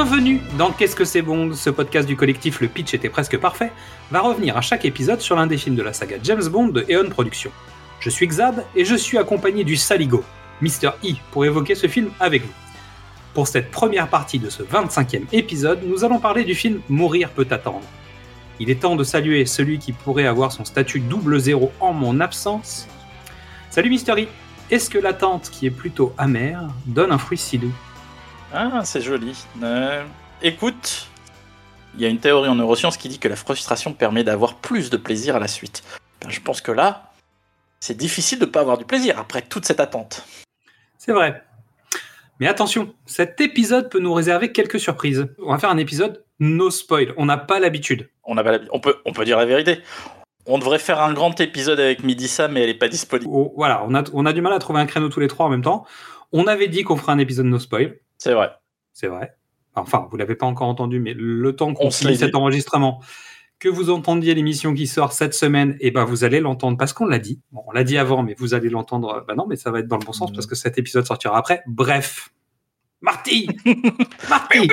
Bienvenue dans Qu'est-ce que c'est Bond Ce podcast du collectif Le Pitch était presque parfait va revenir à chaque épisode sur l'un des films de la saga James Bond de Eon Productions. Je suis Xad et je suis accompagné du Saligo, Mr. E, pour évoquer ce film avec vous. Pour cette première partie de ce 25e épisode, nous allons parler du film Mourir peut attendre. Il est temps de saluer celui qui pourrait avoir son statut double zéro en mon absence. Salut Mr. E, est-ce que l'attente qui est plutôt amère donne un fruit si doux? Ah, c'est joli. Euh, écoute, il y a une théorie en neurosciences qui dit que la frustration permet d'avoir plus de plaisir à la suite. Ben, je pense que là, c'est difficile de ne pas avoir du plaisir après toute cette attente. C'est vrai. Mais attention, cet épisode peut nous réserver quelques surprises. On va faire un épisode no spoil. On n'a pas l'habitude. On, n'a pas on, peut, on peut dire la vérité. On devrait faire un grand épisode avec Midissa, mais elle n'est pas disponible. Oh, voilà, on a, on a du mal à trouver un créneau tous les trois en même temps. On avait dit qu'on ferait un épisode no spoil. C'est vrai. C'est vrai. Enfin, vous l'avez pas encore entendu, mais le temps qu'on finit cet enregistrement, que vous entendiez l'émission qui sort cette semaine, et ben vous allez l'entendre parce qu'on l'a dit. Bon, on l'a dit avant, mais vous allez l'entendre. Bah non, mais ça va être dans le bon sens parce que cet épisode sortira après. Bref. Marty Marty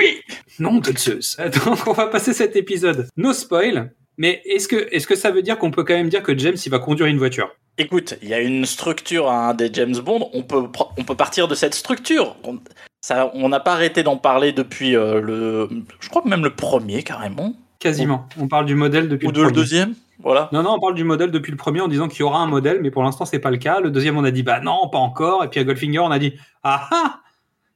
Non de Zeus. Donc on va passer cet épisode. No spoil. Mais est-ce que, est-ce que ça veut dire qu'on peut quand même dire que James il va conduire une voiture? Écoute, il y a une structure hein, des James Bond. On peut, pr- on peut partir de cette structure. On ça- on n'a pas arrêté d'en parler depuis euh, le. Je crois que même le premier, carrément. Quasiment. On parle du modèle depuis Ou le de le deuxième. Voilà. Non, non, on parle du modèle depuis le premier en disant qu'il y aura un modèle, mais pour l'instant, c'est pas le cas. Le deuxième, on a dit, bah non, pas encore. Et puis à Goldfinger, on a dit, ah ah,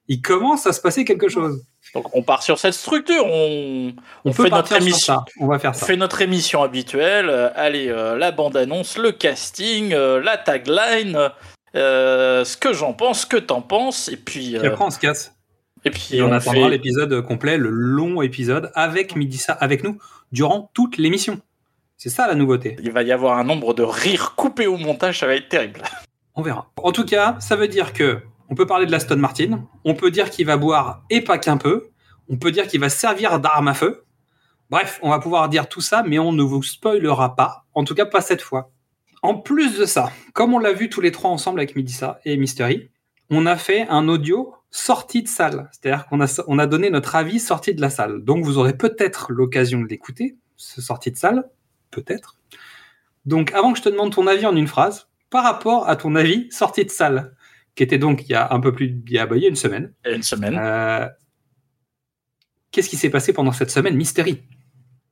il commence à se passer quelque chose. Donc on part sur cette structure. On, On, On peut fait notre émission. ça. On va faire on ça. fait notre émission habituelle. Euh, allez, euh, la bande-annonce, le casting, euh, la tagline, euh, ce que j'en pense, ce que t'en penses. Et puis. Et euh, après, on se casse. et puis Et on, attendra fait- l'épisode complet, le long épisode, avec Midissa, avec nous, durant toute l'émission. C'est ça la nouveauté. Il va y avoir un nombre de rires coupés au montage, ça va être terrible. On verra. En tout cas, ça veut dire que on peut parler de l'Aston Martin, on peut dire qu'il va boire et pas qu'un peu, on peut dire qu'il va servir d'arme à feu. Bref, on va pouvoir dire tout ça, mais on ne vous spoilera pas, en tout cas pas cette fois. En plus de ça, comme on l'a vu tous les trois ensemble avec Midissa et Mystery, on a fait un audio sorti de salle. C'est-à-dire qu'on a, on a donné notre avis sorti de la salle. Donc vous aurez peut-être l'occasion de l'écouter, ce sorti de salle, peut-être. Donc avant que je te demande ton avis en une phrase, par rapport à ton avis sorti de salle, qui était donc il y a un peu plus, il y a, bah, il y a une semaine. Une semaine. Euh, Qu'est-ce qui s'est passé pendant cette semaine, Mystery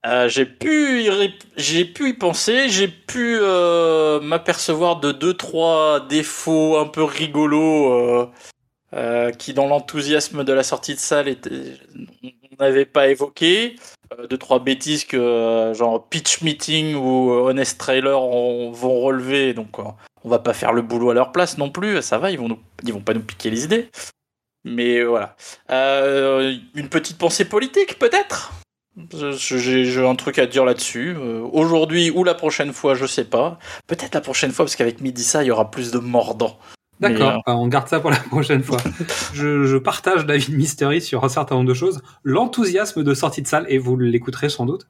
Euh, j'ai pu, y pu y penser, j'ai pu euh, m'apercevoir de deux trois défauts un peu rigolos euh, qui, dans l'enthousiasme de la sortie de salle, étaient, on n'avait pas évoqué. Deux trois bêtises que genre pitch meeting ou honest trailer on- vont relever, donc on va pas faire le boulot à leur place non plus. Ça va, ils vont ils vont pas nous piquer les idées. Mais voilà. Une petite pensée politique peut-être? J'ai un truc à dire là-dessus. Euh, Aujourd'hui ou la prochaine fois, je sais pas. Peut-être la prochaine fois, parce qu'avec Midissa, il y aura plus de mordants. D'accord, euh, on garde ça pour la prochaine fois. je, je partage l'avis de Mystery sur un certain nombre de choses. L'enthousiasme de sortie de salle, et vous l'écouterez sans doute,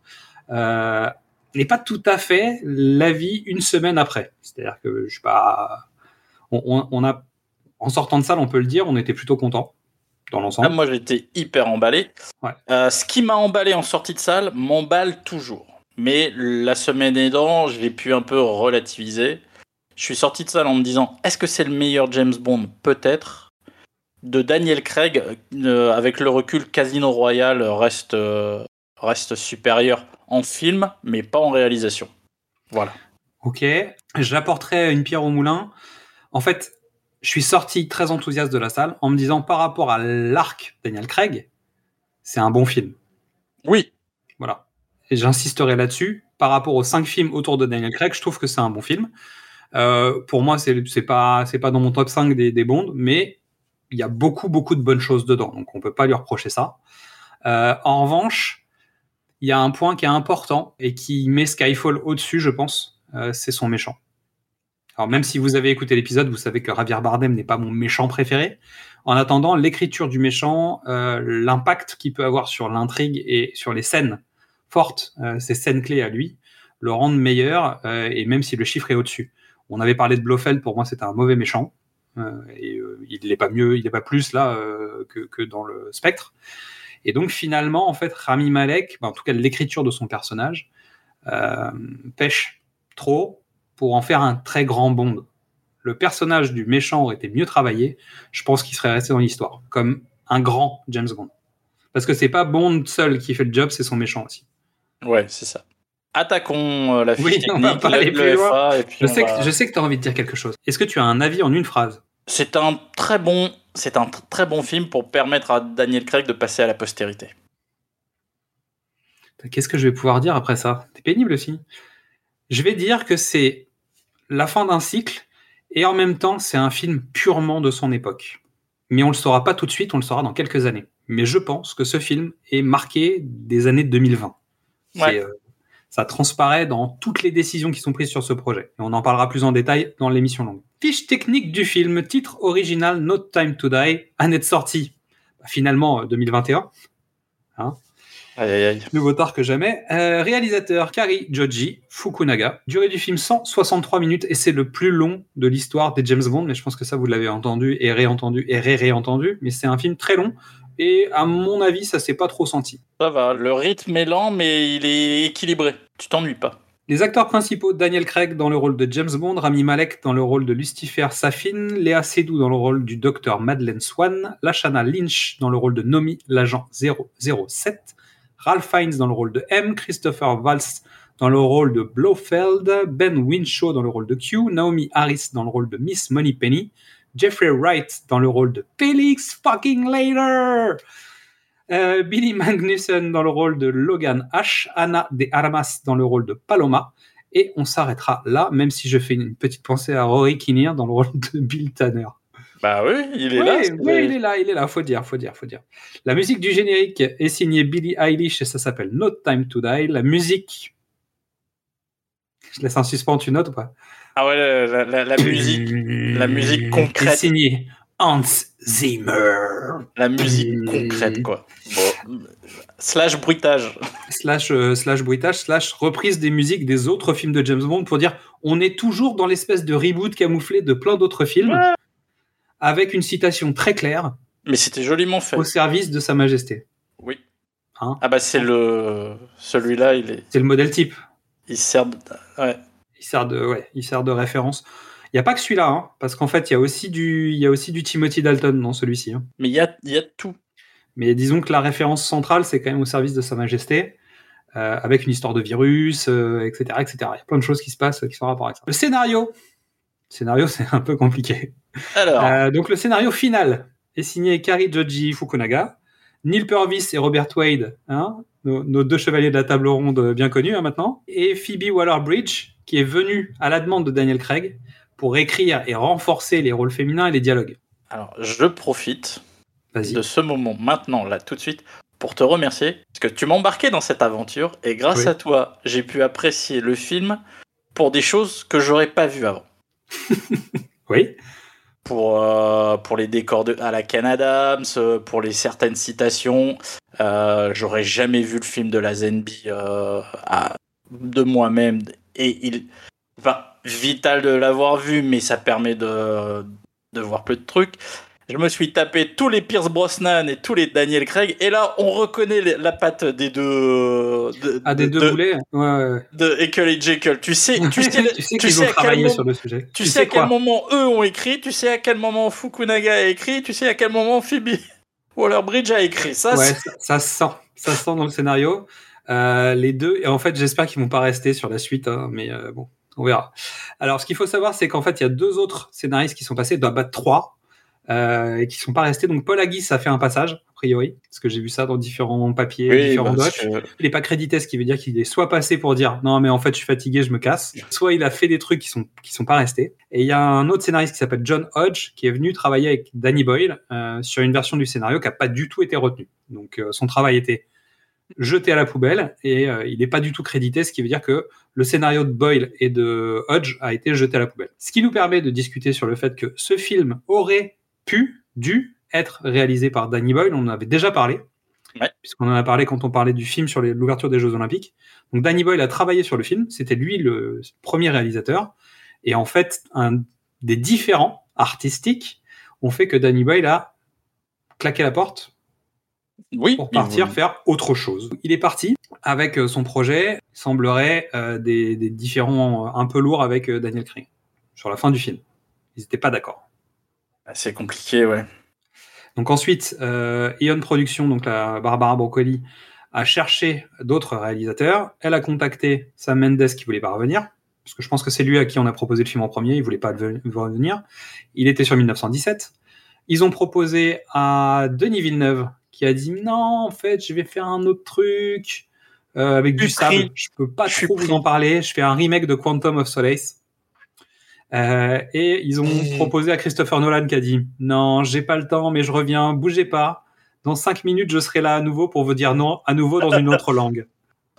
euh, n'est pas tout à fait l'avis une semaine après. C'est-à-dire que je suis pas. On, on- on a, en sortant de salle, on peut le dire, on était plutôt content dans Ah, l'ensemble. moi, j'étais hyper emballé. Ouais. Euh, ce qui m'a emballé en sortie de salle m'emballe toujours. Mais la semaine aidant, je l'ai pu un peu relativiser. Je suis sorti de salle en me disant est-ce que c'est le meilleur James Bond? Peut-être. De Daniel Craig, euh, avec le recul, Casino Royale reste, euh, reste supérieur en film, mais pas en réalisation. Voilà. Ok, j'apporterai une pierre au moulin. En fait, je suis sorti très enthousiaste de la salle en me disant par rapport à l'arc Daniel Craig, c'est un bon film. Oui, Voilà. Et j'insisterai là-dessus. Par rapport aux cinq films autour de Daniel Craig, je trouve que c'est un bon film. Euh, pour moi, c'est pas c'est pas dans mon top 5 des, des Bonds, mais il y a beaucoup beaucoup de bonnes choses dedans, donc on peut pas lui reprocher ça. Euh, en revanche, il y a un point qui est important et qui met Skyfall au-dessus, je pense, euh, c'est son méchant. Alors même si vous avez écouté l'épisode, vous savez que Javier Bardem n'est pas mon méchant préféré. En attendant, l'écriture du méchant, euh, l'impact qu'il peut avoir sur l'intrigue et sur les scènes fortes, euh, ces scènes clés à lui, le rendent meilleur, euh, et même si le chiffre est au-dessus. On avait parlé de Blofeld, pour moi c'était un mauvais méchant, et il n'est pas mieux, il n'est pas plus là que, dans le spectre. Et donc finalement, en fait, Rami Malek, bah, en tout cas l'écriture de son personnage, pêche trop pour en faire un très grand Bond. Le personnage du méchant aurait été mieux travaillé, je pense qu'il serait resté dans l'histoire, comme un grand James Bond. Parce que c'est pas Bond seul qui fait le job, c'est son méchant aussi. Ouais, c'est ça. Attaquons euh, la fiche Oui, technique, on va pas aller plus loin. FA, et puis Je on sais, va- que, je sais que tu as envie de dire quelque chose. Est-ce que tu as un avis en une phrase? C'est un très bon, c'est un tr- très bon film pour permettre à Daniel Craig de passer à la postérité. Qu'est-ce que je vais pouvoir dire après ça? C'est pénible aussi. Je vais dire que c'est la fin d'un cycle et en même temps c'est un film purement de son époque. Mais on le saura pas tout de suite, on le saura dans quelques années. Mais je pense que ce film est marqué des années 2020. C'est, Ouais. euh, ça transparaît dans toutes les décisions qui sont prises sur ce projet. Et on en parlera plus en détail dans l'émission longue. Fiche technique du film, titre original No Time to Die, année de sortie. Bah, finalement, euh, 2021. Aïe, aïe, aïe. Nouveau tard que jamais. Euh, réalisateur Kari Joji Fukunaga. Durée du film 163 minutes et c'est le plus long de l'histoire des James Bond. Mais je pense que ça vous l'avez entendu et réentendu et ré-réentendu. Mais c'est un film très long et à mon avis ça s'est pas trop senti. Ça va, le rythme est lent, mais il est équilibré. Tu t'ennuies pas. Les acteurs principaux Daniel Craig dans le rôle de James Bond, Rami Malek dans le rôle de Lucifer Safin, Léa Seydoux dans le rôle du docteur Madeleine Swan, Lashana Lynch dans le rôle de Nomi, l'agent 007, Ralph Fiennes dans le rôle de M, Christopher Valls dans le rôle de Blofeld, Ben Winshaw dans le rôle de Q, Naomi Harris dans le rôle de Miss Moneypenny, Jeffrey Wright dans le rôle de Felix fucking Later, euh, Billy Magnussen dans le rôle de Logan H, Anna de Armas dans le rôle de Paloma, et on s'arrêtera là, même si je fais une petite pensée à Rory Kinnear dans le rôle de Bill Tanner. Bah oui, il est Oui, là. oui, il est là, il est là, faut dire, faut dire, faut dire. La musique du générique est signée Billie Eilish et ça s'appelle No Time to Die. La musique. Je laisse un suspens, tu notes ou pas? Ah ouais, la, la- la- musique, la musique Est concrète, signée Hans Zimmer. la musique concrète quoi. Bon. Slash bruitage. Slash, euh, slash bruitage, slash reprise des musiques des autres films de James Bond pour dire on est toujours dans l'espèce de reboot camouflé de plein d'autres films Ouais. Avec une citation très claire Mais c'était joliment fait. au service de Sa Majesté. Oui. Hein ah bah c'est le celui-là, il est, C'est le modèle type. il sert. De... Ouais. Il sert de, ouais, il sert de référence. Il n'y a pas que celui-là, hein, parce qu'en fait, il y, a aussi du, il y a aussi du Timothy Dalton dans celui-ci. hein. Mais il y a, il y a tout. Mais disons que la référence centrale, c'est quand même au service de Sa Majesté, euh, avec une histoire de virus, euh, etc., etc. Il y a plein de choses qui se passent euh, qui sont en rapport avec ça. Le scénario. Le scénario, c'est un peu compliqué. Alors, Euh, donc, le scénario final est signé Kari Joji Fukunaga, Neil Purvis et Robert Wade, hein, nos, nos deux chevaliers de la table ronde bien connus hein, maintenant, et Phoebe Waller-Bridge, qui est venue à la demande de Daniel Craig pour écrire et renforcer les rôles féminins et les dialogues. alors je profite de ce moment maintenant là tout de suite pour te remercier parce que tu m'as embarqué dans cette aventure et grâce Oui. à toi j'ai pu apprécier le film pour des choses que j'aurais pas vues avant. Oui. Pour, euh, pour les décors à la Canada, pour les certaines citations, euh, j'aurais jamais vu le film de la Zenby euh, de moi-même et il, enfin, vital de l'avoir vu, mais ça permet de, de voir peu de trucs. Je me suis tapé tous les Pierce Brosnan et tous les Daniel Craig, et là on reconnaît les- la patte des deux, de, Ah, des de- deux de- boulets? Ouais, ouais, ouais. de Ekel et Jekyll. Tu sais, tu sais, tu sais tu sais ont à quel moment- sur le sujet. tu sais à quel moment eux ont écrit, tu sais à quel moment Fukunaga a écrit, tu sais à quel moment Phoebe Waller-Bridge a écrit. Ça, Ouais, ça, ça se sent. Ça se sent dans le scénario. Euh, les deux, et en fait, j'espère qu'ils vont pas rester sur la suite, hein, mais euh, bon, on verra. Alors, ce qu'il faut savoir, c'est qu'en fait, il y a deux autres scénaristes qui sont passés, bah, bah, trois, et qui sont pas restés. Donc, Paul Haggis a fait un passage, a priori, parce que j'ai vu ça dans différents papiers, Oui, différents docs. que- Il est pas crédité, ce qui veut dire qu'il est soit passé pour dire non, mais en fait, je suis fatigué, je me casse, soit il a fait des trucs qui sont qui sont pas restés. Et il y a un autre scénariste qui s'appelle John Hodge qui est venu travailler avec Danny Boyle euh, sur une version du scénario qui a pas du tout été retenue. Donc, euh, son travail était jeté à la poubelle et euh, il n'est pas du tout crédité, ce qui veut dire que le scénario de Boyle et de Hodge a été jeté à la poubelle. Ce qui nous permet de discuter sur le fait que ce film aurait pu, dû être réalisé par Danny Boyle. On en avait déjà parlé, Ouais. puisqu'on en a parlé quand on parlait du film sur l'ouverture des Jeux Olympiques. Donc Danny Boyle a travaillé sur le film, c'était lui le premier réalisateur. Et en fait, un des différents artistiques ont fait que Danny Boyle a claqué la porte Oui. pour partir faire autre chose. Il est parti avec euh, son projet, il semblerait euh, des, des différents euh, un peu lourds avec Daniel Craig sur la fin du film. Ils n'étaient pas d'accord. C'est compliqué, ouais. Donc ensuite, euh, Ion Productions, donc la Barbara Broccoli, a cherché d'autres réalisateurs. Elle a contacté Sam Mendes qui voulait pas revenir, parce que je pense que c'est lui à qui on a proposé le film en premier. Il voulait pas revenir. Il était sur 1917. Ils ont proposé à Denis Villeneuve qui a dit non, en fait, je vais faire un autre truc euh, avec Je du sable. Je peux pas Je trop vous en parler. Je fais un remake de Quantum of Solace. Euh, et ils ont proposé à Christopher Nolan qui a dit non, j'ai pas le temps, mais je reviens, bougez pas. Dans cinq minutes, je serai là à nouveau pour vous dire non, à nouveau dans une autre langue.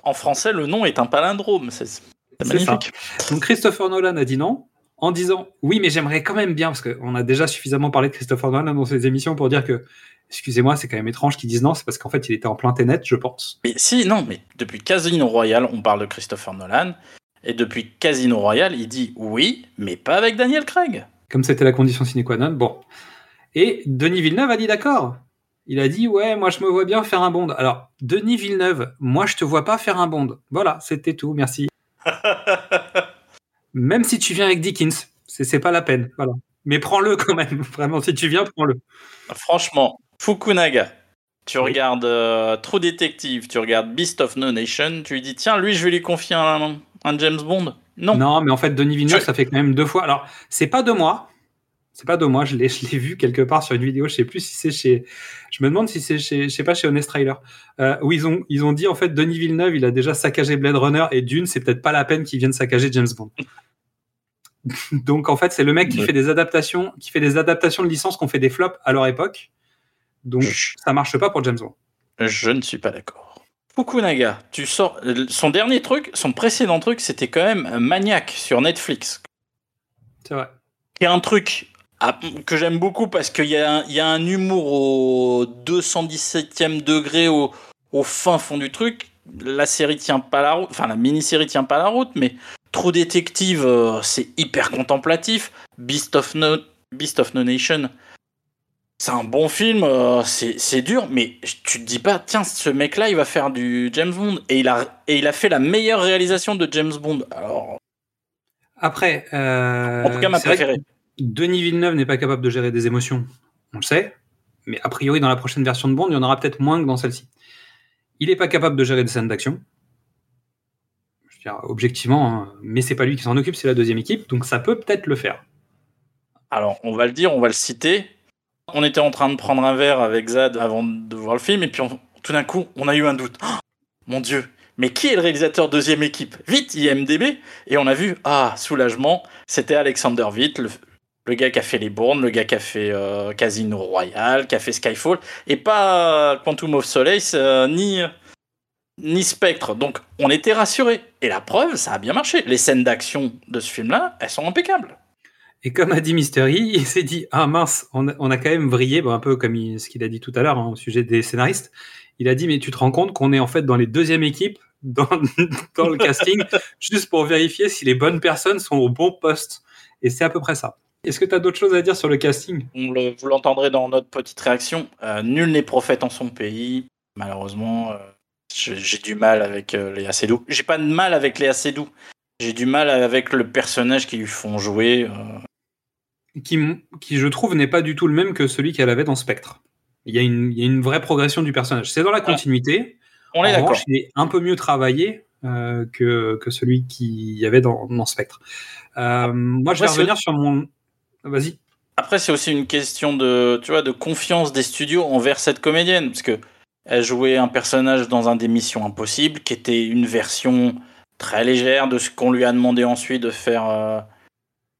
En français, le nom est un palindrome. C'est ça. magnifique. Donc Christopher Nolan a dit non, en disant oui, mais j'aimerais quand même bien, parce qu'on a déjà suffisamment parlé de Christopher Nolan dans ces émissions pour dire que, excusez-moi, c'est quand même étrange qu'ils disent non, c'est parce qu'en fait, il était en plein ténet, je pense. Mais si, non, mais depuis Casino Royale, on parle de Christopher Nolan. Et depuis Casino Royale, il dit oui, mais pas avec Daniel Craig. Comme c'était la condition sine qua non, bon. Et Denis Villeneuve a dit d'accord. Il a dit ouais, moi je me vois bien faire un bond. Alors Denis Villeneuve, moi je te vois pas faire un bond. Voilà, c'était tout, merci. Même si tu viens avec Dickens, c'est pas la peine. Voilà. Mais prends-le quand même. Vraiment, si tu viens, prends-le. Franchement, Fukunaga, tu Oui. regardes euh, True Detective, tu regardes Beast of No Nation, tu lui dis tiens, lui, je vais lui confier un, un James Bond. Non. Non, mais en fait, Denis Villeneuve, Je- ça fait quand même deux fois. Alors, c'est pas de moi. C'est pas de moi. Je l'ai, je l'ai vu quelque part sur une vidéo. Je sais plus si c'est chez. Je me demande si c'est chez, je sais pas, chez Honest Trailer. Euh, où ils ont, ils ont dit en fait, Denis Villeneuve, il a déjà saccagé Blade Runner et Dune, c'est peut-être pas la peine qu'il vienne saccager James Bond. Donc en fait, c'est le mec qui Ouais. fait des adaptations, qui fait des adaptations de licences qu'on fait des flops à leur époque. Donc ça marche pas pour James Bond. Je ne suis pas d'accord. Fukunaga, tu sors. Son dernier truc, son précédent truc, c'était quand même Maniac sur Netflix. C'est vrai. qui est un truc à- que j'aime beaucoup parce qu'il y, a un- il y a un humour au 217e degré au, au fin fond du truc. La série tient pas la route, enfin la mini-série tient pas la route, mais True Detective, euh, c'est hyper contemplatif. Beast of No, Beast of no Nation, c'est un bon film, euh, c'est dur, mais tu te dis pas, tiens, ce mec-là, il va faire du James Bond. Et il, a, et il a fait la meilleure réalisation de James Bond. Alors, Après, euh, en tout cas, ma préférée. Denis Villeneuve n'est pas capable de gérer des émotions, on le sait, mais a priori dans la prochaine version de Bond, il y en aura peut-être moins que dans celle-ci. Il n'est pas capable de gérer des scènes d'action. Je veux dire, objectivement, hein, mais c'est pas lui qui s'en occupe, c'est la deuxième équipe, donc ça peut peut-être le faire. Alors, on va le dire, on va le citer. On était en train de prendre un verre avec Zad avant de voir le film, et puis tout d'un coup, on a eu un doute. Oh, mon Dieu, mais qui est le réalisateur deuxième équipe? Vite, IMDB Et on a vu, ah, soulagement, c'était Alexander Witt, le, gars qui a fait Les Bournes, le gars qui a fait euh, Casino Royale, qui a fait Skyfall, et pas Quantum of Solace, euh, ni, ni Spectre. Donc, on était rassurés. Et la preuve, ça a bien marché. Les scènes d'action de ce film-là, elles sont impeccables. Et comme a dit Mystery, il s'est dit ah mince, on a, quand même vrillé, un peu comme ce qu'il a dit tout à l'heure hein, au sujet des scénaristes. Il a dit mais tu te rends compte qu'on est en fait dans les deuxièmes équipes dans, le casting juste pour vérifier si les bonnes personnes sont au bon poste. Et c'est à peu près ça. Est-ce que tu as d'autres choses à dire sur le casting? On le- vous l'entendrez dans notre petite réaction. Euh, nul n'est prophète en son pays. Malheureusement, euh, j'ai du mal avec euh, Léa Seydoux. J'ai pas de mal avec Léa Seydoux. J'ai du mal avec le personnage qu'ils lui font jouer. euh. qui, qui, je trouve, n'est pas du tout le même que celui qu'elle avait dans Spectre. Il y, a une, il y a une vraie progression du personnage. C'est dans la continuité. On est d'accord. il est un peu mieux travaillé euh, que, que celui qu'il y avait dans, dans Spectre. Euh, moi, je vais revenir sur mon. Vas-y. Après, c'est aussi une question de, tu vois, de confiance des studios envers cette comédienne, parce que elle jouait un personnage dans un des Missions Impossibles, qui était une version très légère de ce qu'on lui a demandé ensuite de faire euh,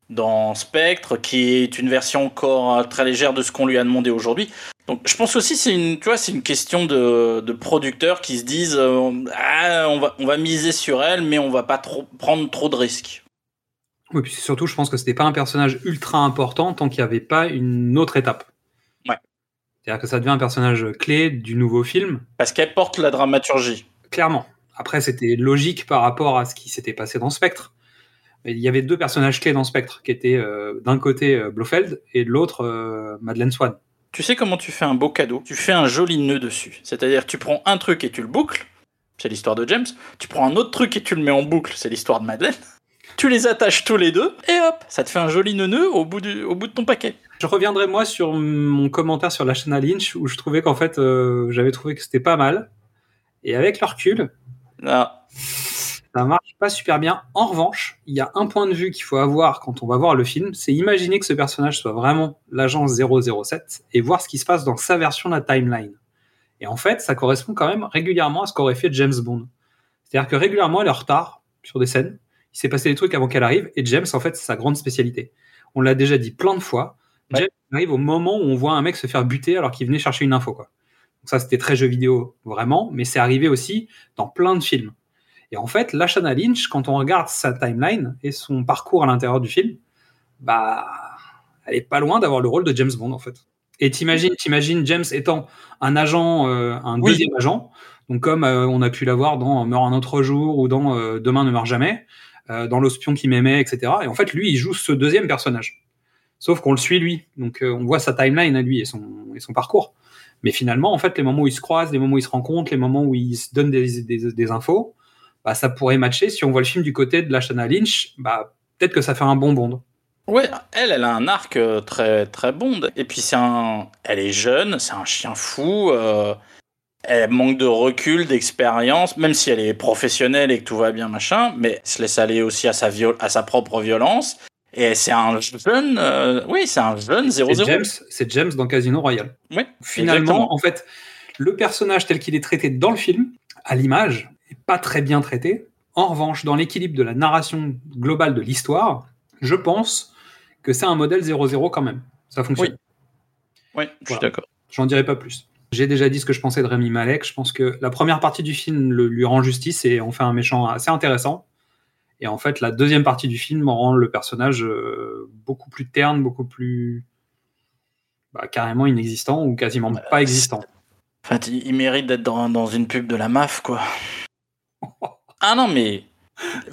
dans Spectre, qui est une version encore euh, très légère de ce qu'on lui a demandé aujourd'hui. Donc, je pense aussi c'est une, tu vois, c'est une question de, de producteurs qui se disent, euh, ah, on va, on va miser sur elle, mais on va pas trop prendre trop de risques. Oui, puis surtout, je pense que c'était pas un personnage ultra important tant qu'il n'y avait pas une autre étape. Ouais. C'est-à-dire que ça devient un personnage clé du nouveau film, Parce qu'elle porte la dramaturgie. clairement. Après, c'était logique par rapport à ce qui s'était passé dans Spectre. Il y avait deux personnages clés dans Spectre, qui étaient euh, d'un côté euh, Blofeld et de l'autre euh, Madeleine Swan. Tu sais comment tu fais un beau cadeau? Tu fais un joli nœud dessus. C'est-à-dire tu prends un truc et tu le boucles, c'est l'histoire de James. Tu prends un autre truc et tu le mets en boucle, c'est l'histoire de Madeleine. Tu les attaches tous les deux et hop, ça te fait un joli nœud au bout, du, au bout de ton paquet. Je reviendrai moi sur mon commentaire sur la chaîne à Lynch où je trouvais qu'en fait j'avais trouvé que c'était pas mal. Et avec le recul, Ah, ça marche pas super bien. En revanche, il y a un point de vue qu'il faut avoir quand on va voir le film, c'est imaginer que ce personnage soit vraiment l'agent 007 et voir ce qui se passe dans sa version de la timeline. Et en fait, ça correspond quand même régulièrement à ce qu'aurait fait James Bond. C'est-à-dire que régulièrement, elle est en retard sur des scènes. Il s'est passé des trucs avant qu'elle arrive et James, en fait, c'est sa grande spécialité. On l'a déjà dit plein de fois. Ouais. James arrive au moment où on voit un mec se faire buter alors qu'il venait chercher une info, quoi. Donc ça, c'était très jeu vidéo, vraiment, mais c'est arrivé aussi dans plein de films. Et en fait, Lashana Lynch, quand on regarde sa timeline et son parcours à l'intérieur du film, bah, elle est pas loin d'avoir le rôle de James Bond, en fait. Et t'imagines, t'imagines James étant un agent, euh, un Oui. deuxième agent, donc comme euh, on a pu l'avoir dans Meurt un autre jour ou dans euh, Demain ne meurt jamais, dans L'Ospion qui m'aimait, etc. Et en fait, lui, il joue ce deuxième personnage. Sauf qu'on le suit lui, donc on voit sa timeline à lui et son, et son parcours. Mais finalement, en fait, les moments où ils se croisent, les moments où ils se rencontrent, les moments où ils se donnent des, infos, bah, ça pourrait matcher. Si on voit le film du côté de Lashana Lynch, bah, peut-être que ça fait un bon bond. Ouais, elle, elle a un arc euh, très très bon. Et puis c'est un, elle est jeune, c'est un chien fou. euh, Elle manque de recul, d'expérience, même si elle est professionnelle et que tout va bien machin, mais se laisse aller aussi à sa viol, à sa propre violence. Et c'est un jeune, euh, oui, c'est un jeune 0 C'est James, c'est James dans Casino Royale. Ouais, Finalement, exactement. en fait, le personnage tel qu'il est traité dans le film, à l'image, est pas très bien traité. En revanche, dans l'équilibre de la narration globale de l'histoire, je pense que c'est un modèle 0-0 quand même. Ça fonctionne. Oui, je suis d'accord. J'en dirai pas plus. J'ai déjà dit ce que je pensais de Rémi Malek. Je pense que la première partie du film le- lui rend justice et on fait un méchant assez intéressant. Et en fait, la deuxième partie du film rend le personnage euh, beaucoup plus terne, beaucoup plus bah, carrément inexistant ou quasiment pas existant. En fait, il mérite d'être dans, dans une pub de la MAF, quoi. Ah non, mais.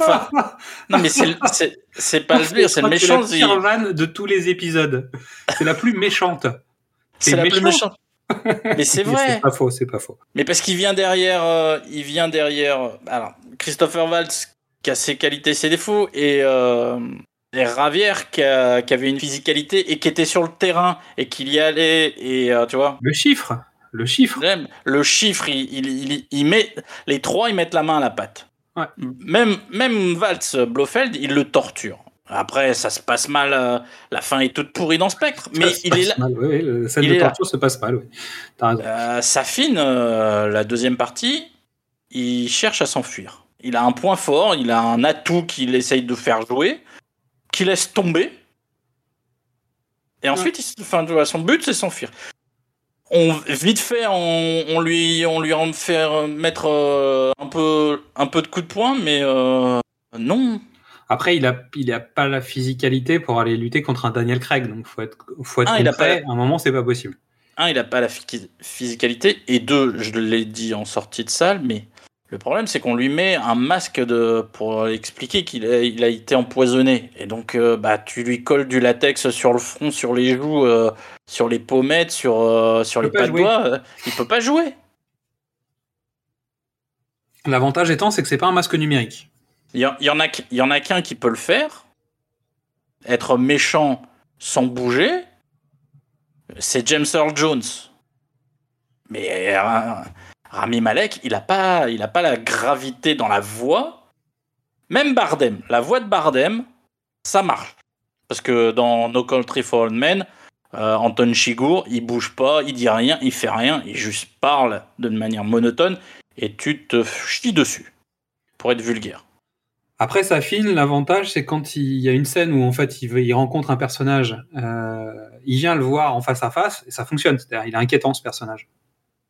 Enfin, non, mais c'est pas le pire, c'est le méchant. C'est la pire vanne de tous les épisodes. C'est la plus méchante. C'est la plus méchant. méchante. Mais c'est vrai. C'est pas faux, c'est pas faux. Mais parce qu'il vient derrière, euh, il vient derrière. euh, Alors, Christopher Waltz qui a ses qualités, ses défauts, et, euh, et Ravier qui, a- qui avait une physicalité et qui était sur le terrain et qui y allait et euh, tu vois. Le chiffre, le chiffre. Le chiffre, il, il, il- il met les trois, ils mettent la main à la. Ouais. Même même Waltz Blofeld, il le torture. Après, ça se passe mal. euh, la fin est toute pourrie dans Spectre, mais Ça il est là. mal, oui, oui, scène Il de là. torture se passe mal, oui. T'as raison. Euh, Safin, euh, la deuxième partie, il cherche à s'enfuir. Il a un point fort, il a un atout qu'il essaye de faire jouer, qu'il laisse tomber. Et ensuite, il se- enfin, son but, c'est s'enfuir. On, vite fait, on, on lui, on lui en fait euh, mettre euh, un, peu, un peu de coups de poing, mais euh, non. Après, il a, il a pas la physicalité pour aller lutter contre un Daniel Craig, donc faut être, faut être Ah, il a pas À un moment, c'est pas possible. un, il n'a pas la phy- physicalité, et deux, je l'ai dit en sortie de salle, mais le problème, c'est qu'on lui met un masque de, pour expliquer qu'il a, il a été empoisonné. Et donc, euh, bah, tu lui colles du latex sur le front, sur les joues, euh, sur les pommettes, sur, euh, sur les peut pas de jouer. doigts. il peut pas jouer. L'avantage étant, c'est que c'est pas un masque numérique. Il y, y en a, qu- il y en a qu'un qui peut le faire. Être méchant sans bouger, c'est James Earl Jones. Mais Rami Malek, il a pas, il pas la gravité dans la voix. Même Bardem, la voix de Bardem, ça marche. Parce que dans No Country for Old Men, euh, Anton Chigurh, il bouge pas, il dit rien, il fait rien, il juste parle de manière monotone et tu te chies dessus. Pour être vulgaire. Après, ça fine. L'avantage, c'est quand il y a une scène où en fait il rencontre un personnage, euh, il vient le voir en face à face et ça fonctionne. C'est-à-dire, il est inquiétant ce personnage.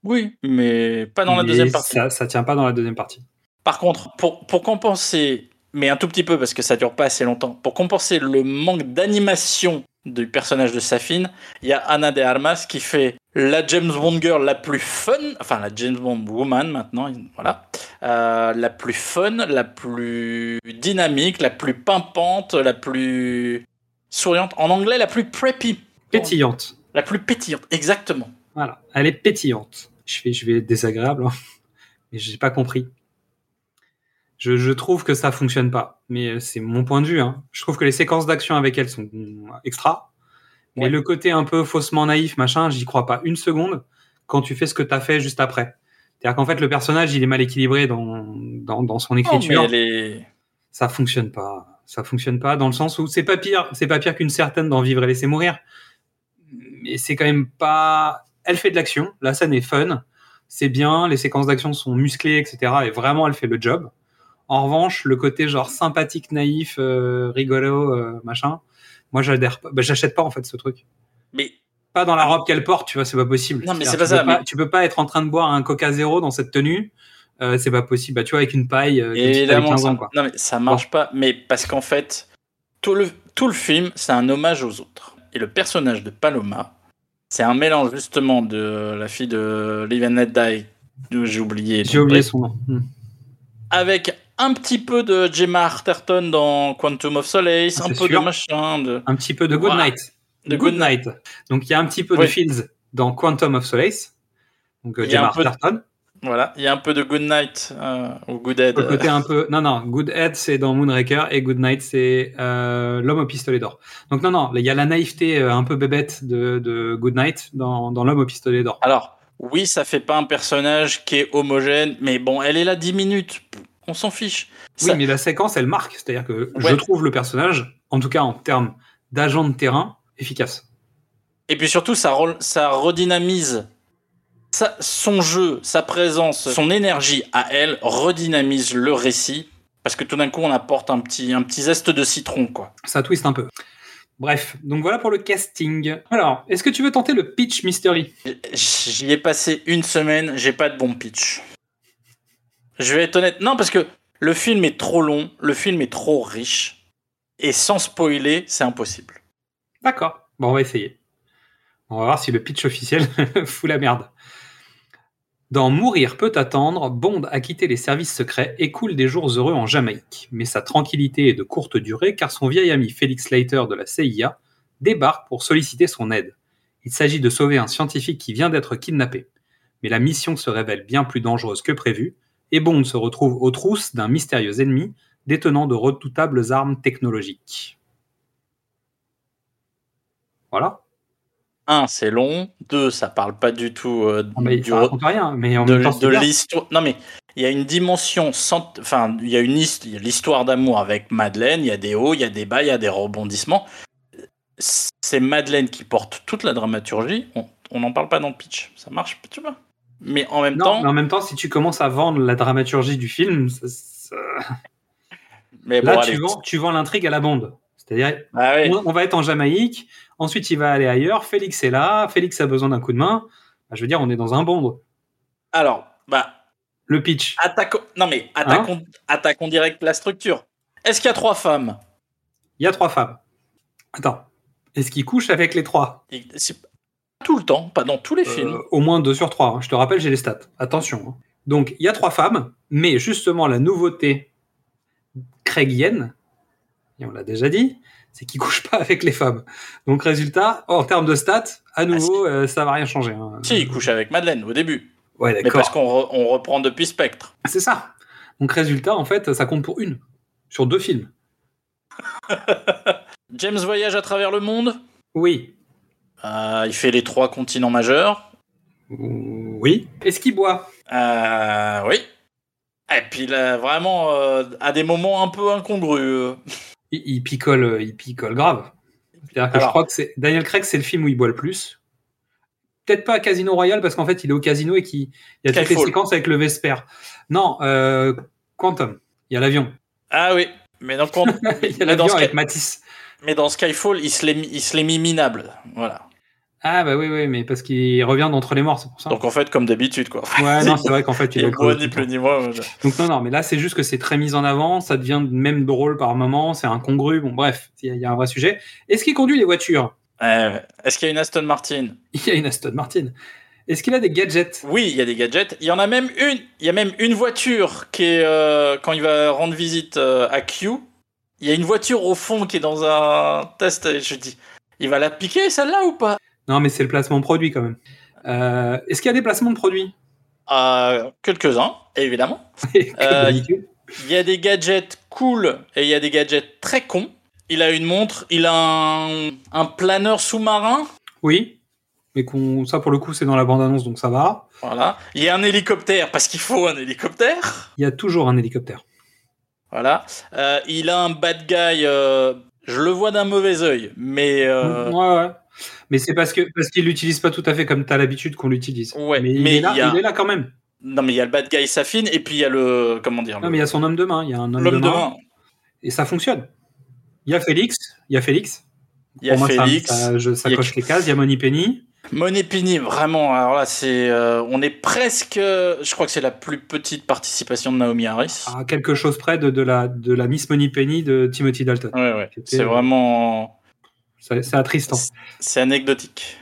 Oui, mais pas dans la deuxième partie. Ça, ça tient pas dans la deuxième partie. Par contre, pour, pour compenser, mais un tout petit peu parce que ça dure pas assez longtemps, pour compenser le manque d'animation du personnage de Safin, il y a Anna de Armas qui fait la James Bond girl la plus fun, enfin la James Bond woman maintenant, voilà, euh, la plus fun, la plus dynamique, la plus pimpante, la plus souriante, en anglais la plus preppy. Pétillante. La plus pétillante, exactement. Voilà, elle est pétillante. Je vais, je vais être désagréable, hein. mais j'ai pas compris. Je, je, trouve que ça fonctionne pas, mais c'est mon point de vue. Hein. Je trouve que les séquences d'action avec elle sont extra, mais ouais. le côté un peu faussement naïf, machin, j'y crois pas une seconde quand tu fais ce que tu as fait juste après. C'est-à-dire qu'en fait, le personnage, il est mal équilibré dans, dans, dans son écriture. Oh, mais. Ça fonctionne pas. Ça fonctionne pas dans le sens où c'est pas pire, c'est pas pire qu'une certaine d'en vivre et laisser mourir. Mais c'est quand même pas. Elle fait de l'action. La scène est fun. C'est bien. Les séquences d'action sont musclées, etc. Et vraiment, elle fait le job. En revanche, le côté genre sympathique, naïf, euh, rigolo, euh, machin, moi j'adhère pas. Bah, j'achète pas en fait ce truc. Mais pas dans la robe qu'elle porte, tu vois, c'est pas possible. Non, mais c'est pas ça. Peux mais... pas, tu peux pas être en train de boire un Coca Zéro dans cette tenue. Euh, c'est pas possible. Bah, tu vois, avec une paille. Évidemment, 15 ça, ans, quoi. non mais ça marche bon. pas. Mais parce qu'en fait, tout le tout le film, c'est un hommage aux autres. Et le personnage de Paloma, c'est un mélange justement de la fille de Live and Let Die, j'ai oublié. J'ai oublié son nom. Hmm. Avec un petit peu de Gemma Arterton dans Quantum of Solace, Ah, un peu sûr. de machin, de Un petit peu de Good. Night. de Good Night. Donc il y a un petit peu de. Fields dans Quantum of Solace. Donc Gemma de- Arterton. Voilà, il y a un peu de Good Night euh, ou Good Head. Le côté un peu. Non, non, Good Head, c'est dans Moonraker et Good Night, c'est euh, L'homme au pistolet d'or. Donc, non, non, il y a la naïveté euh, un peu bébête de, de Good Night dans, dans L'homme au pistolet d'or. Alors, oui, ça fait pas un personnage qui est homogène, mais bon, elle est là 10 minutes. On s'en fiche. Oui, mais la séquence, elle marque. C'est-à-dire que je trouve le personnage, en tout cas en termes d'agent de terrain, efficace. Et puis surtout, ça, re- ça redynamise sa- son jeu, sa présence, son énergie à elle redynamise le récit. Parce que tout d'un coup, on apporte un petit, un petit zeste de citron, quoi. Ça twist un peu. Bref, donc voilà pour le casting. Alors, est-ce que tu veux tenter le pitch mystery? J'y ai passé une semaine, j'ai pas de bon pitch. Je vais être honnête. Non, parce que le film est trop long, le film est trop riche. Et sans spoiler, c'est impossible. D'accord. Bon, on va essayer. On va voir si le pitch officiel fout la merde. Dans Mourir peut attendre, Bond a quitté les services secrets et coule des jours heureux en Jamaïque. Mais sa tranquillité est de courte durée car son vieil ami Felix Leiter de la CIA débarque pour solliciter son aide. Il s'agit de sauver un scientifique qui vient d'être kidnappé. Mais la mission se révèle bien plus dangereuse que prévu et Bond se retrouve aux trousses d'un mystérieux ennemi détenant de redoutables armes technologiques. Voilà. Un, c'est long. Deux, ça parle pas du tout euh, mais du ça raconte rien, mais en de, de l'histoire. Non, mais il y a une dimension. sans- Enfin, il y a une l'histoire d'amour avec Madeleine. Il y a des hauts, il y a des bas, il y a des rebondissements. C'est Madeleine qui porte toute la dramaturgie. On n'en parle pas dans le pitch. Ça marche, tu vois. Mais en même Non, temps, mais en même temps, si tu commences à vendre la dramaturgie du film, ça- ça- mais bon, là, allez. tu vends, tu vends l'intrigue à la bande. C'est-à-dire, Ah on va être en Jamaïque, ensuite il va aller ailleurs, Félix est là, Félix a besoin d'un coup de main. Bah, je veux dire, on est dans un bond. Alors, bah, Le pitch. attaquons. Non, mais attaquons, attaquons direct la structure. Est-ce qu'il y a trois femmes? Il y a trois femmes. Attends. Est-ce qu'il couche avec les trois? Tout le temps, pas dans tous les Euh, films. Au moins deux sur trois. hein. Je te rappelle, j'ai les stats. Attention. hein. Donc, il y a trois femmes, mais justement, la nouveauté craigienne, et on l'a déjà dit, c'est qu'il couche pas avec les femmes. Donc, résultat, en termes de stats, à nouveau, euh, ça va rien changer. hein. Ah, Si, il couche avec Madeleine au début. Ouais, Mais d'accord. parce qu'on re- on reprend depuis Spectre. C'est ça. Donc, résultat, en fait, ça compte pour une. Sur deux films. James voyage à travers le monde? Oui. Euh, il fait les trois continents majeurs. Oui. Est-ce qu'il boit? Euh, oui. Et puis là, vraiment, euh, à des moments un peu incongrus. Il, il picole, euh, il picole grave. C'est-à-dire que je crois que c'est Daniel Craig, c'est le film où il boit le plus. Peut-être pas à Casino Royale parce qu'en fait, il est au casino et qu'il il y a toutes les séquences avec le Vesper. Non, euh, Quantum. Il y a l'avion. Ah oui. Mais dans, il y a l'avion avec Matisse. mais dans Skyfall, il se l'est mis- il se l'est mis minable. Voilà. Ah bah oui, oui, mais parce qu'il revient d'entre les morts, c'est pour ça. Donc en fait, comme d'habitude, quoi. ouais, non, c'est vrai qu'en fait, il est boit ni plus ni moins. Donc non, non, mais là, c'est juste que c'est très mis en avant, ça devient même drôle par moment, c'est incongru, bon bref, il y, a- il y a un vrai sujet. Est-ce qu'il conduit les voitures? Euh, Est-ce qu'il y a une Aston Martin? Il y a une Aston Martin. Est-ce qu'il a des gadgets? Oui, il y a des gadgets. Il y en a même une. Il y a même une voiture qui est euh, quand il va rendre visite euh, à Q. Il y a une voiture au fond qui est dans un test. Et je dis, il va la piquer celle-là ou pas? Non, mais c'est le placement produit quand même. Euh, Est-ce qu'il y a des placements de produits? Euh, Quelques-uns, évidemment. Euh. Il y a des gadgets cool et il y a des gadgets très cons. Il a une montre, il a un, un planeur sous-marin. Oui, mais ça pour le coup c'est dans la bande-annonce donc ça va. Voilà. Il y a un hélicoptère parce qu'il faut un hélicoptère. Il y a toujours un hélicoptère. Voilà. Il a un bad guy. Euh, je le vois d'un mauvais œil, mais euh, Ouais, ouais. Mais c'est parce que parce qu'il l'utilise pas tout à fait comme tu as l'habitude qu'on l'utilise. Ouais, mais, il, est là, il y a- il est là quand même. non, mais il y a le bad guy s'affine et puis il y a le comment dire Non, le- mais il y a son homme de main. Il y a un homme de l'homme de main, main. et ça fonctionne. Il y a Félix. Il y a Félix. Il y a Pour moi, ça- Félix. Ça, je- ça il y a- coche les cases. Il y a Money Penny. Money Penny, vraiment. Alors là, c'est, euh, on est presque. Je crois que c'est la plus petite participation de Naomi Harris. à quelque chose près de, de la, de la Miss de Timothy Dalton. Ouais, ouais. C'est vraiment. C'est attristant. C'est anecdotique.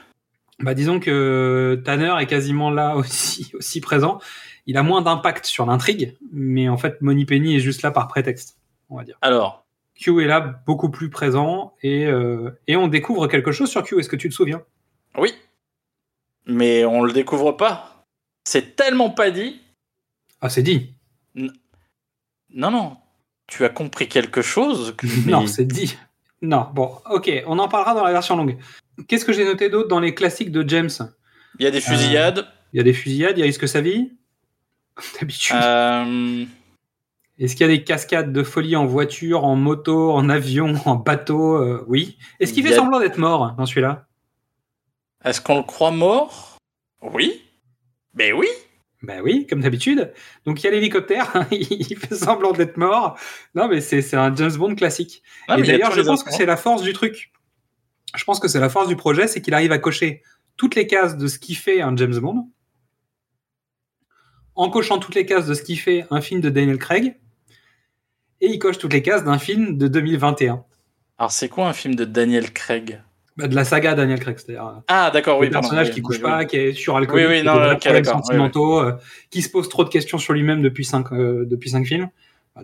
Bah, disons que Tanner est quasiment là aussi, aussi présent. Il a moins d'impact sur l'intrigue, mais en fait, Money Penny est juste là par prétexte, on va dire. Alors, Q est là beaucoup plus présent et, euh, et on découvre quelque chose sur Q. Est-ce que tu te souviens? Oui. Mais on le découvre pas. C'est tellement pas dit. Ah, c'est dit. Non, non. Tu as compris quelque chose que- Non, c'est dit. Non, bon, ok, on en parlera dans la version longue. Qu'est-ce que j'ai noté d'autre dans les classiques de James? Il y a des fusillades. Il y a des fusillades, il y a Risque sa vie, d'habitude. Euh, Est-ce qu'il y a des cascades de folie en voiture, en moto, en avion, en bateau? Euh, Oui. Est-ce qu'il Il fait a- semblant d'être mort dans celui-là? Est-ce qu'on le croit mort? Oui. Mais oui. Ben oui, comme d'habitude. Donc il y a l'hélicoptère, il fait semblant d'être mort. Non, mais c'est un James Bond classique. Non, Et d'ailleurs, je pense que c'est la force du truc. Je pense que c'est la force du projet, c'est qu'il arrive à cocher toutes les cases de ce qui fait un James Bond, en cochant toutes les cases de ce qui fait un film de Daniel Craig, et il coche toutes les cases d'un film de 2021. Alors, c'est quoi un film de Daniel Craig? Bah, de la saga Daniel Craig, c'est-à-dire Ah, d'accord, oui. personnage oui, qui couche oui, pas, oui. qui est suralcoolique, Oui, oui, qui a des problèmes sentimentaux, euh, qui se pose trop de questions sur lui-même depuis 5 depuis cinq films,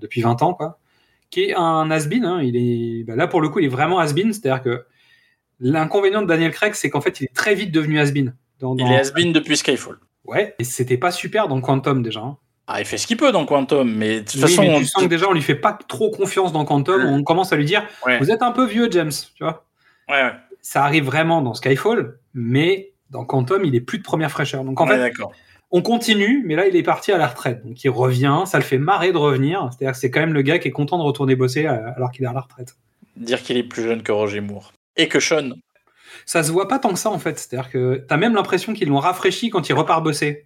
depuis 20 ans, quoi. Qui est un has-been, hein, il est, bah, là pour le coup, il est vraiment has-been, c'est-à-dire que l'inconvénient de Daniel Craig, c'est qu'en fait, il est très vite devenu has-been. Dans, Il est has-been depuis Skyfall. Ouais, et c'était pas super dans Quantum déjà. hein. Ah, il fait ce qu'il peut dans Quantum, mais de toute Oui, façon, mais on- tu sens que déjà, on lui fait pas trop confiance dans Quantum, on commence à lui dire, Ouais. vous êtes un peu vieux, James, tu vois. Ouais, ouais. Ça arrive vraiment dans Skyfall, mais dans Quantum, il est plus de première fraîcheur. Donc en Ouais, fait, on continue, mais là, il est parti à la retraite. Donc, il revient, ça le fait marrer de revenir. C'est-à-dire que c'est quand même le gars qui est content de retourner bosser euh, alors qu'il est à la retraite. Dire qu'il est plus jeune que Roger Moore. Et que Sean. Ça se voit pas tant que ça, en fait. C'est-à-dire que t'as même l'impression qu'ils l'ont rafraîchi quand il repart bosser.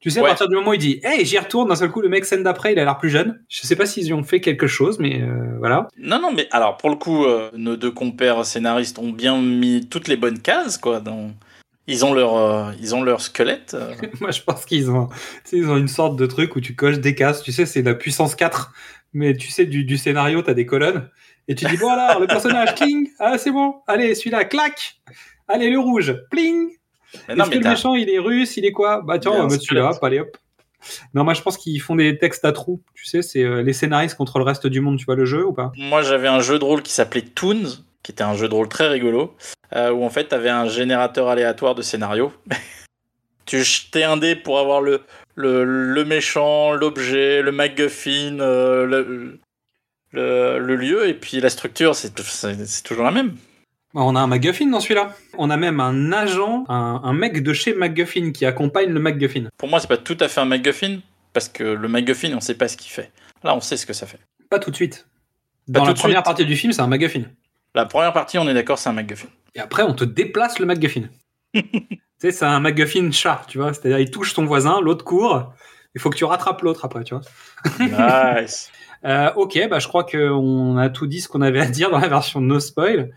Tu sais, à Ouais. partir du moment où il dit Hey, j'y retourne, d'un seul coup, le mec scène d'après, il a l'air plus jeune. Je sais pas s'ils y ont fait quelque chose, mais euh, voilà. Non, non, mais alors, pour le coup, euh, nos deux compères scénaristes ont bien mis toutes les bonnes cases, quoi. Dans... Ils, ont leur, euh, ils ont leur squelette. euh. Moi, je pense qu'ils ont, tu ils ont une sorte de truc où tu coches des cases. Tu sais, c'est la puissance 4. Mais tu sais, du, du scénario, t'as des colonnes. Et tu dis, bon, alors, le personnage, cling. Ah, c'est bon. Allez, celui-là, clac. Allez, le rouge, pling. Mais non, Est-ce que le t'as- méchant, il est russe, il est quoi? Bah, tiens, Il y a on va un mettre celui-là, squelette. hop, allez, hop. Non, moi, je pense qu'ils font des textes à trous. Tu sais, c'est euh, les scénaristes contre le reste du monde. Tu vois le jeu ou pas? Moi, j'avais un jeu de rôle qui s'appelait Toons, qui était un jeu de rôle très rigolo, euh, où en fait, tu avais un générateur aléatoire de scénario. tu jetais un dé pour avoir le, le, le méchant, l'objet, le MacGuffin, euh, le, le, le lieu, et puis la structure, c'est c'est- c'est toujours la même. Bah, On a un MacGuffin dans celui-là. On a même un agent, un, un mec de chez MacGuffin qui accompagne le MacGuffin. Pour moi, c'est pas tout à fait un MacGuffin, parce que le MacGuffin, on sait pas ce qu'il fait. Là, on sait ce que ça fait. Pas tout de suite. Dans la première suite. partie du film, c'est un MacGuffin. La première partie, on est d'accord, c'est un MacGuffin. Et après, on te déplace le MacGuffin. tu sais, c'est un MacGuffin chat, tu vois. C'est-à-dire, il touche ton voisin, l'autre court. Il faut que tu rattrapes l'autre après, tu vois. Nice. Euh, ok, bah, je crois qu'on a tout dit ce qu'on avait à dire dans la version no spoil.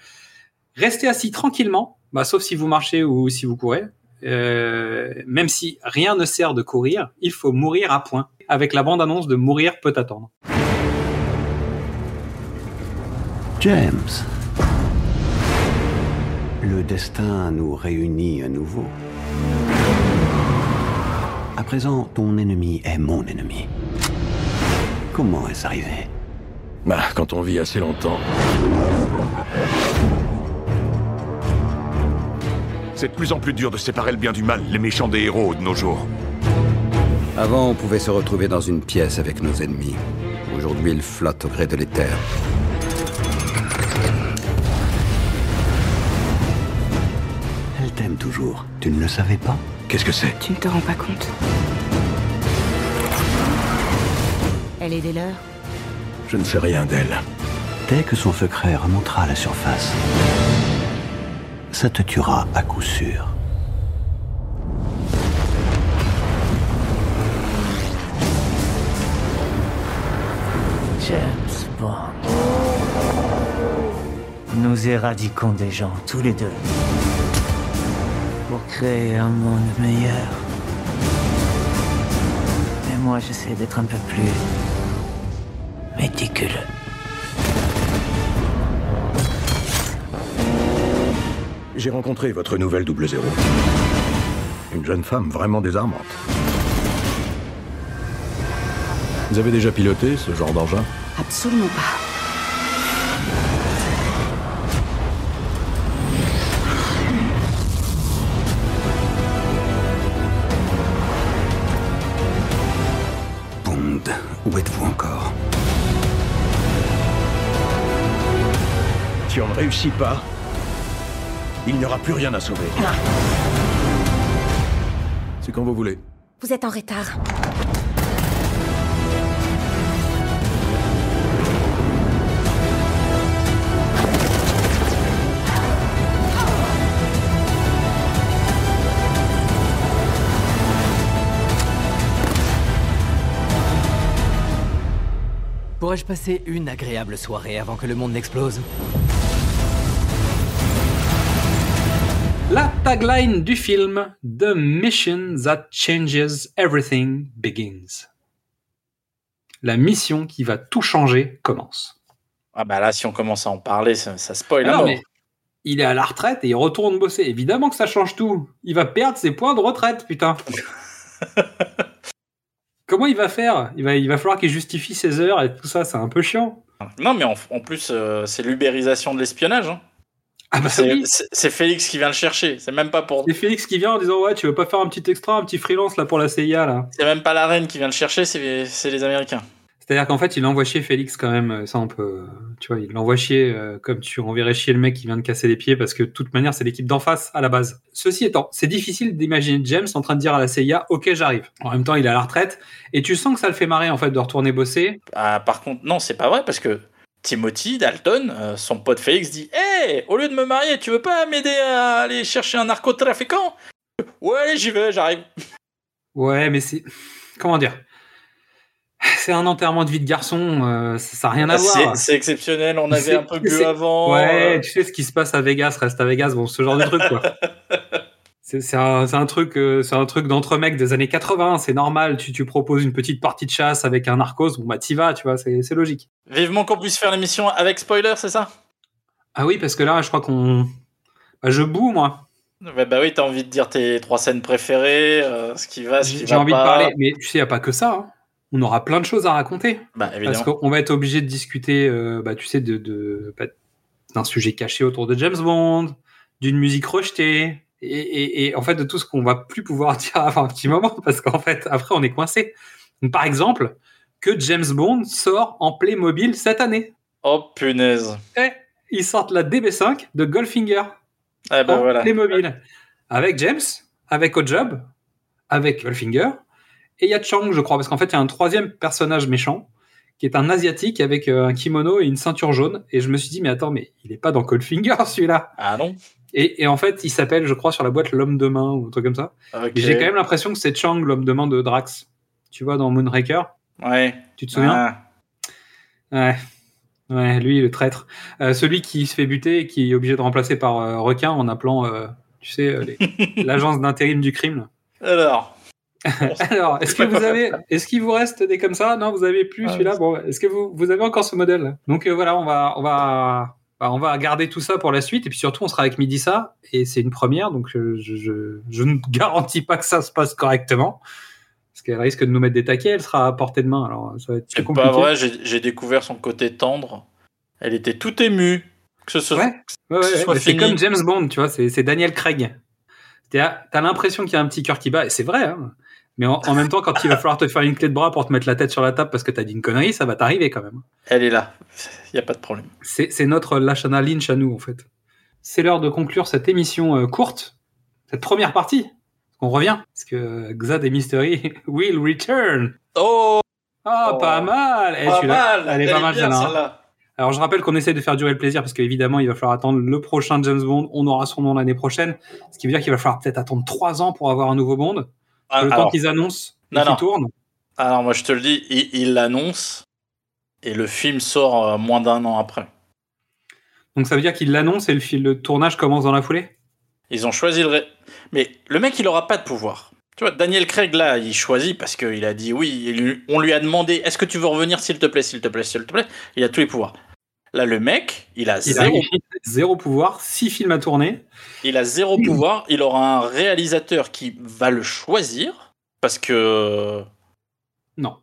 Restez assis tranquillement, bah, sauf si vous marchez ou si vous courez. Euh, même si rien ne sert de courir, il faut mourir à point. Avec la bande-annonce de Mourir peut attendre. James. Le destin nous réunit à nouveau. À présent, ton ennemi est mon ennemi. Comment est-ce arrivé? Bah, quand on vit assez longtemps. C'est de plus en plus dur de séparer le bien du mal, les méchants des héros de nos jours. Avant, on pouvait se retrouver dans une pièce avec nos ennemis. Aujourd'hui, ils flottent au gré de l'éther. Elle t'aime toujours. Tu ne le savais pas? Qu'est-ce que c'est? Tu ne te rends pas compte Elle est des leurs Je ne sais rien d'elle. Dès que son secret remontera à la surface, ça te tuera à coup sûr. James Bond. Nous éradiquons des gens tous les deux pour créer un monde meilleur. Mais moi, j'essaie d'être un peu plus méticuleux. J'ai rencontré votre nouvelle double zéro. Une jeune femme vraiment désarmante. Vous avez déjà piloté ce genre d'engin? Absolument pas. Bond, où êtes-vous encore? Si on ne réussit pas, il n'y aura plus rien à sauver. C'est quand vous voulez. Vous êtes en retard. Pourrais-je passer une agréable soirée avant que le monde n'explose? La tagline du film The Mission That Changes Everything Begins. La mission qui va tout changer commence. Ah bah là, si on commence à en parler, ça, ça spoil Ah non, mais il est à la retraite et il retourne bosser. Évidemment que ça change tout. Il va perdre ses points de retraite, putain. Comment il va faire? Il va, il va falloir qu'il justifie ses heures et tout ça, c'est un peu chiant. Non, mais en, en plus, euh, c'est l'ubérisation de l'espionnage. hein. Ah bah C'est Félix qui vient le chercher. C'est même pas pour. C'est Félix qui vient en disant ouais tu veux pas faire un petit extra, un petit freelance là pour la CIA là. C'est même pas la reine qui vient le chercher, c'est les Américains. C'est-à-dire qu'en fait il envoie chier Félix quand même, euh, ça on peut, tu vois, il l'envoie chier euh, comme tu enverrais chier le mec qui vient de casser les pieds parce que de toute manière c'est l'équipe d'en face à la base. Ceci étant, c'est difficile d'imaginer James en train de dire à la CIA ok j'arrive. En même temps il est à la retraite et tu sens que ça le fait marrer en fait de retourner bosser. Ah, par contre, non, c'est pas vrai parce que Timothy Dalton, euh, son pote Félix, dit Hé, au lieu de me marier, tu veux pas m'aider à aller chercher un narcotrafiquant Ouais, allez, j'y vais, j'arrive. Ouais mais c'est, comment dire, c'est un enterrement de vie de garçon, euh, ça ça a rien à C'est voir. c'est exceptionnel, on avait un peu bu avant. Ouais, euh, tu sais ce qui se passe à Vegas, reste à Vegas, bon, ce genre de truc, quoi. C'est un, truc, euh, c'est un truc d'entre mecs des années 80, c'est normal. Tu, tu proposes une petite partie de chasse avec un narcos, bon bah t'y vas, tu vois, c'est logique. Vivement qu'on puisse faire l'émission avec spoiler, c'est ça? Ah oui, parce que là, je crois qu'on, bah, je boue moi. bah, bah oui, t'as envie de dire tes trois scènes préférées, euh, ce qui va, ce qui J'ai va envie pas. de parler, mais tu sais, y a pas que ça. hein. On aura plein de choses à raconter. Bah Parce qu'on va être obligé de discuter, euh, bah, tu sais, de, de, bah, d'un sujet caché autour de James Bond, d'une musique rejetée, et, et, et en fait de tout ce qu'on va plus pouvoir dire avant un petit moment, parce qu'en fait, après, on est coincé. Par exemple, que James Bond sort en Playmobil cette année. Oh punaise. Eh, ils sortent la DB5 de Goldfinger Ah bah en voilà. Playmobil. Avec James, avec Ojob, avec Goldfinger, et il y a Chang, je crois, parce qu'en fait, il y a un troisième personnage méchant, qui est un asiatique avec euh, un kimono et une ceinture jaune. Et je me suis dit, mais attends, mais il est pas dans Goldfinger, celui-là. Ah non Et, et en fait, il s'appelle, je crois, sur la boîte l'homme de main ou un truc comme ça. J'ai quand même l'impression que c'est Chang, l'homme de main de Drax. Tu vois, dans Moonraker. Ouais. Tu te souviens Ah. Ouais. Ouais, lui, le traître. Euh, celui qui se fait buter et qui est obligé de remplacer par euh, requin en appelant, euh, tu sais, les- l'agence d'intérim du crime. là. Alors. Alors, est-ce que vous avez, est-ce qu'il vous reste des comme ça? Non, vous avez plus Ah, celui-là? Bon, est-ce que vous, vous avez encore ce modèle? Donc voilà, on va, on va, on va garder tout ça pour la suite et puis surtout on sera avec Midissa et c'est une première, donc euh, je, je, je ne garantis pas que ça se passe correctement parce qu'elle risque de nous mettre des taquets. Elle sera à portée de main, alors ça va être C'est pas vrai, j'ai découvert son côté tendre. Elle était toute émue. Que ce. Ouais. Ouais, ouais, c'est comme James Bond, tu vois, c'est Daniel Craig. t'as as, l'impression qu'il y a un petit cœur qui bat, et c'est vrai, hein. Mais en, en, même temps, quand il va falloir te faire une clé de bras pour te mettre la tête sur la table parce que t'as dit une connerie, ça va t'arriver quand même. Elle est là, il n'y a pas de problème. C'est notre Lashana Lynch à nous, en fait. C'est l'heure de conclure cette émission euh, courte, cette première partie. On revient, parce que Xad et Mystery will return. Oh Ah, Oh. pas mal Eh, Pas mal Elle est pas mal, hein. celle-là. Alors, je rappelle qu'on essaie de faire durer le plaisir parce qu'évidemment, il va falloir attendre le prochain James Bond. On aura son nom l'année prochaine. Ce qui veut dire qu'il va falloir peut-être attendre trois ans pour avoir un nouveau Bond. Ah, le temps qu'ils annoncent Non, qu'ils non. tournent. alors, moi, je te le dis, il il l'annonce et le film sort euh, moins d'un an après. Donc, ça veut dire qu'ils l'annoncent et le, tournage commence dans la foulée? Ils ont choisi le. ré- Mais le mec, il aura pas de pouvoir. Tu vois, Daniel Craig, là, il choisit parce qu'il a dit oui. on lui a demandé est-ce que tu veux revenir, s'il te plaît, s'il te plaît, s'il te plaît? Il a tous les pouvoirs. Là, le mec, il a Il a zéro, pouvoir, six films à tourner. il a zéro pouvoir. Il aura un réalisateur qui va le choisir parce que. Non.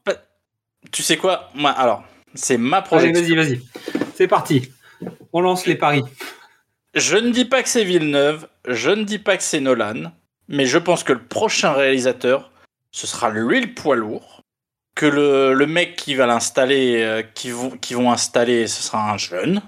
Tu sais quoi? Moi, alors, c'est ma Allez, projection. vas-y, vas-y. C'est parti. On lance les paris. Je ne dis pas que c'est Villeneuve, je ne dis pas que c'est Nolan, mais je pense que le prochain réalisateur, ce sera lui le poids lourd, que le, le mec qui va l'installer, euh, qui, vont, qui vont installer, ce sera un jeune,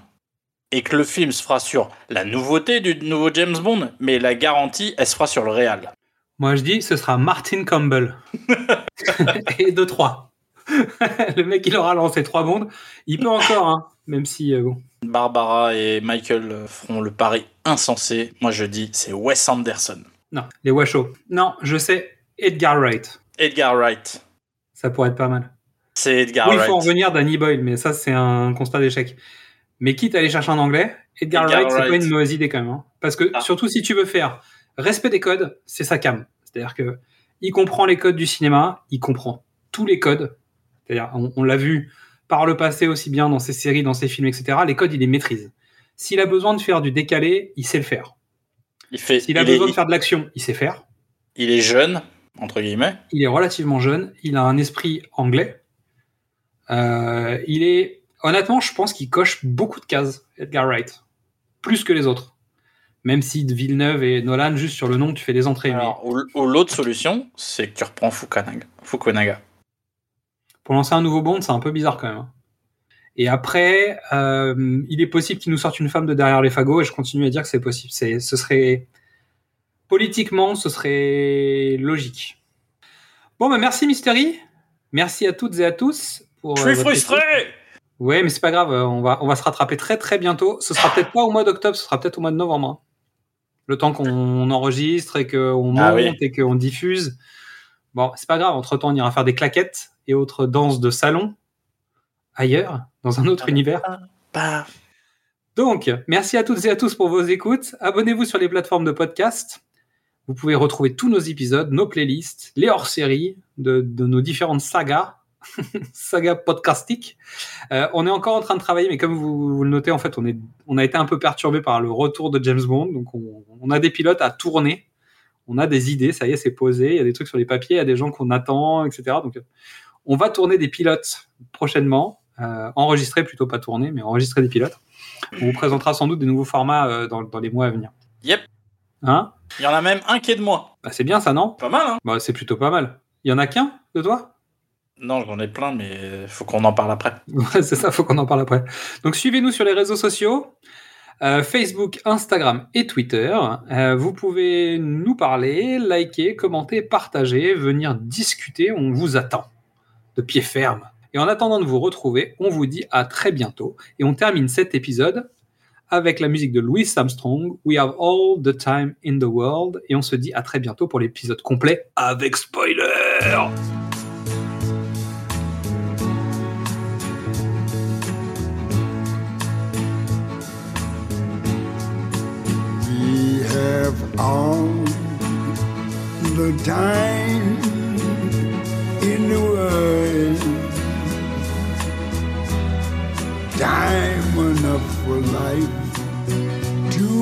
et que le film se fera sur la nouveauté du nouveau James Bond, mais la garantie, elle se fera sur le réal. Moi, je dis, ce sera Martin Campbell. et de trois. le mec, il aura lancé trois bondes. Il peut encore, hein, même si, euh, bon. Barbara et Michael feront le pari insensé. Moi, je dis, c'est Wes Anderson. Non, les Washoe. Non, je sais, Edgar Wright. Edgar Wright. Ça pourrait être pas mal. C'est Edgar oui, il Wright. faut en revenir Danny Boyle, mais ça, c'est un constat d'échec. Mais quitte à aller chercher un anglais, Edgar, Edgar Wright, c'est pas Wright. une mauvaise idée quand même. hein. Parce que, Ah. surtout si tu veux faire respect des codes, c'est sa cam. C'est-à-dire que il comprend les codes du cinéma, il comprend tous les codes. C'est-à-dire, on, on l'a vu par le passé aussi bien dans ses séries, dans ses films, etc. Les codes, il les maîtrise. S'il a besoin de faire du décalé, il sait le faire. Il, fait, S'il a il, besoin est, de faire de l'action, il sait faire. il est jeune, entre guillemets. Il est relativement jeune. Il a un esprit anglais. Euh, il est honnêtement, je pense qu'il coche beaucoup de cases, Edgar Wright, plus que les autres. Même si de Villeneuve et Nolan, juste sur le nom, tu fais des entrées. Alors, ou, ou l'autre solution, c'est que tu reprends Fukunaga. Fukunaga. pour lancer un nouveau Bond, c'est un peu bizarre quand même. hein. Et après, euh, il est possible qu'il nous sorte une femme de derrière les fagots, et je continue à dire que c'est possible. C'est, ce serait politiquement, ce serait logique. Bon, bah merci Mystery. Merci à toutes et à tous. Pour, Je euh, suis votre frustré. Ouais, mais c'est pas grave. euh, On va, on va se rattraper très très bientôt. Ce sera peut-être pas au mois d'octobre, ce sera peut-être au mois de novembre. hein. Le temps qu'on enregistre et qu'on monte Ah oui. et qu'on diffuse. Bon, c'est pas grave. Entre temps, on ira faire des claquettes et autres danses de salon ailleurs, dans un autre univers. Bah, Donc, merci à toutes et à tous pour vos écoutes. Abonnez-vous sur les plateformes de podcast. Vous pouvez retrouver tous nos épisodes, nos playlists, les hors-séries de, nos différentes sagas, sagas podcastiques. Euh, on est encore en train de travailler, mais comme vous, le notez, en fait, on, a été un peu perturbé par le retour de James Bond. Donc, on, a des pilotes à tourner. On a des idées, ça y est, c'est posé. Il y a des trucs sur les papiers, il y a des gens qu'on attend, etc. Donc, on va tourner des pilotes prochainement. Euh, enregistrer plutôt pas tourner, mais enregistrer des pilotes. On vous présentera sans doute des nouveaux formats euh, dans les mois à venir. Yep. Hein il y en a même un qui est de moi. bah, C'est bien ça, non Pas mal, hein bah, C'est plutôt pas mal. Il y en a qu'un de toi? Non, j'en ai plein, mais faut qu'on en parle après. Ouais, C'est ça, faut qu'on en parle après. Donc suivez-nous sur les réseaux sociaux. euh, Facebook, Instagram et Twitter. Euh, vous pouvez nous parler, liker, commenter, partager, venir discuter. On vous attend de pied ferme. Et en attendant de vous retrouver, on vous dit à très bientôt. Et on termine cet épisode avec la musique de Louis Armstrong, We Have All the Time in the World. Et on se dit à très bientôt pour l'épisode complet avec spoiler. We have all the time in the world. Time enough for life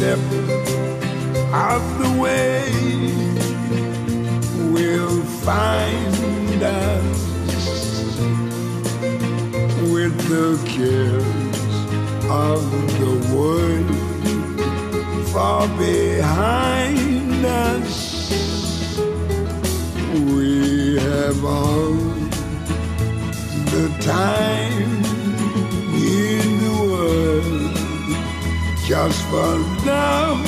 Step of the way will find us with the cares of the world far behind us. We have all the time just for love,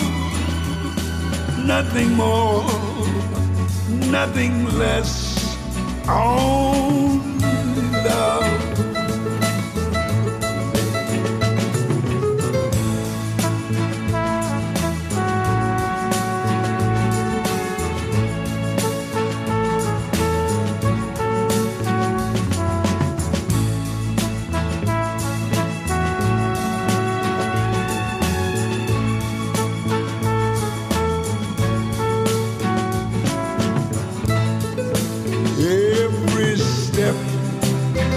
nothing more, nothing less. Only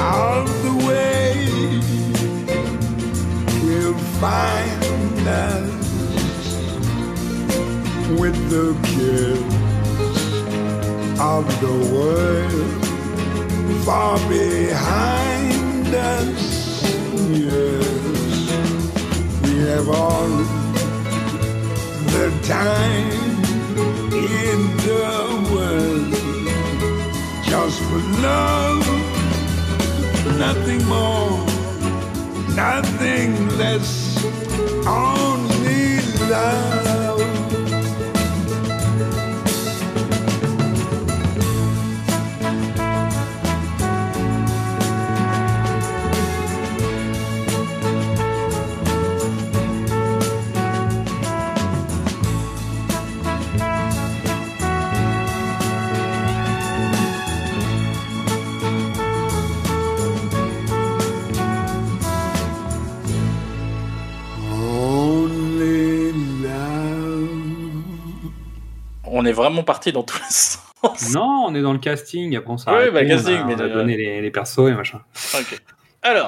of the way. Will find us with the kids of the world. Far behind us. Yes, we have all the time in the world. Just for love, nothing more, nothing less, only love. On est vraiment parti dans tous les sens. Non, on est dans le casting. Après, on Ouais, arrêté, bah, on casting, a- mais on a de- donné les, les persos et machin. Ok. Alors,